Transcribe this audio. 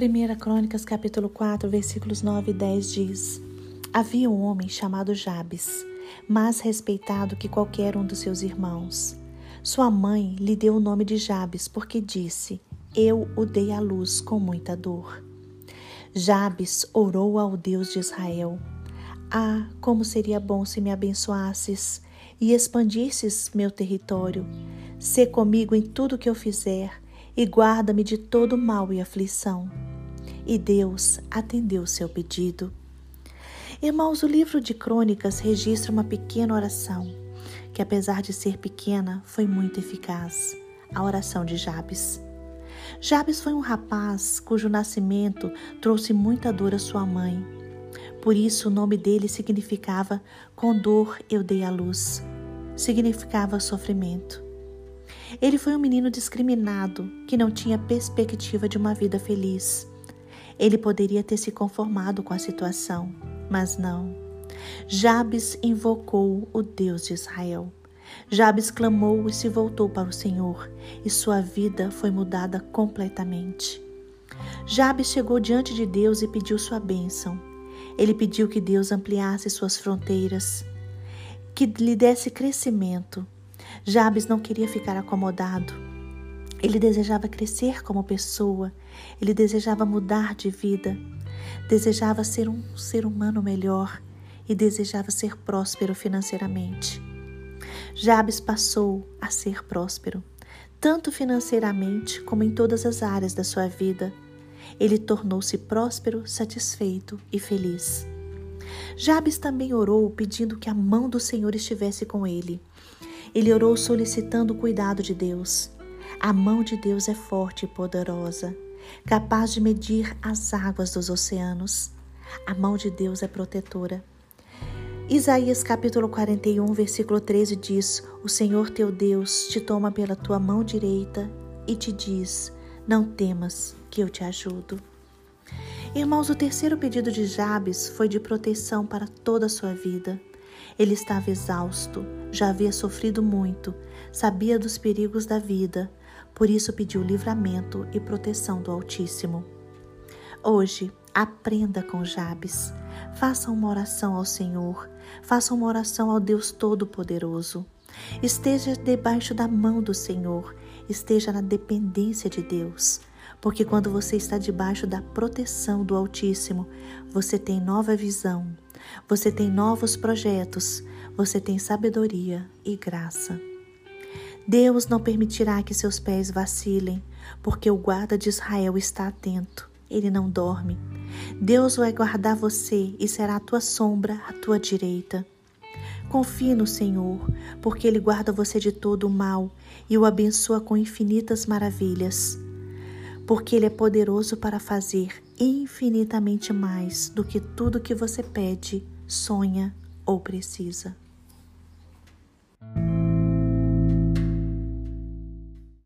1 Crônicas, capítulo 4, versículos 9 e 10 diz: Havia um homem chamado Jabes, mais respeitado que qualquer um dos seus irmãos. Sua mãe lhe deu o nome de Jabes porque disse: Eu o dei à luz com muita dor. Jabes orou ao Deus de Israel: Ah, como seria bom se me abençoasses e expandisses meu território. Sê comigo em tudo que eu fizer e guarda-me de todo mal e aflição e Deus atendeu seu pedido. Irmãos, o livro de Crônicas registra uma pequena oração, que apesar de ser pequena, foi muito eficaz a oração de Jabes. Jabes foi um rapaz cujo nascimento trouxe muita dor à sua mãe. Por isso, o nome dele significava Com dor eu dei a luz. Significava sofrimento. Ele foi um menino discriminado que não tinha perspectiva de uma vida feliz. Ele poderia ter se conformado com a situação, mas não. Jabes invocou o Deus de Israel. Jabes clamou e se voltou para o Senhor, e sua vida foi mudada completamente. Jabes chegou diante de Deus e pediu sua bênção. Ele pediu que Deus ampliasse suas fronteiras, que lhe desse crescimento. Jabes não queria ficar acomodado. Ele desejava crescer como pessoa, ele desejava mudar de vida, desejava ser um ser humano melhor e desejava ser próspero financeiramente. Jabes passou a ser próspero, tanto financeiramente como em todas as áreas da sua vida. Ele tornou-se próspero, satisfeito e feliz. Jabes também orou pedindo que a mão do Senhor estivesse com ele. Ele orou solicitando o cuidado de Deus. A mão de Deus é forte e poderosa, capaz de medir as águas dos oceanos. A mão de Deus é protetora. Isaías capítulo 41, versículo 13 diz: O Senhor teu Deus te toma pela tua mão direita e te diz: Não temas, que eu te ajudo. Irmãos, o terceiro pedido de Jabes foi de proteção para toda a sua vida. Ele estava exausto, já havia sofrido muito, sabia dos perigos da vida, por isso pediu livramento e proteção do Altíssimo. Hoje, aprenda com Jabes. Faça uma oração ao Senhor, faça uma oração ao Deus Todo-Poderoso. Esteja debaixo da mão do Senhor, esteja na dependência de Deus. Porque quando você está debaixo da proteção do Altíssimo, você tem nova visão, você tem novos projetos, você tem sabedoria e graça. Deus não permitirá que seus pés vacilem, porque o guarda de Israel está atento, ele não dorme. Deus vai guardar você e será a tua sombra à tua direita. Confie no Senhor, porque Ele guarda você de todo o mal e o abençoa com infinitas maravilhas. Porque Ele é poderoso para fazer infinitamente mais do que tudo que você pede, sonha ou precisa.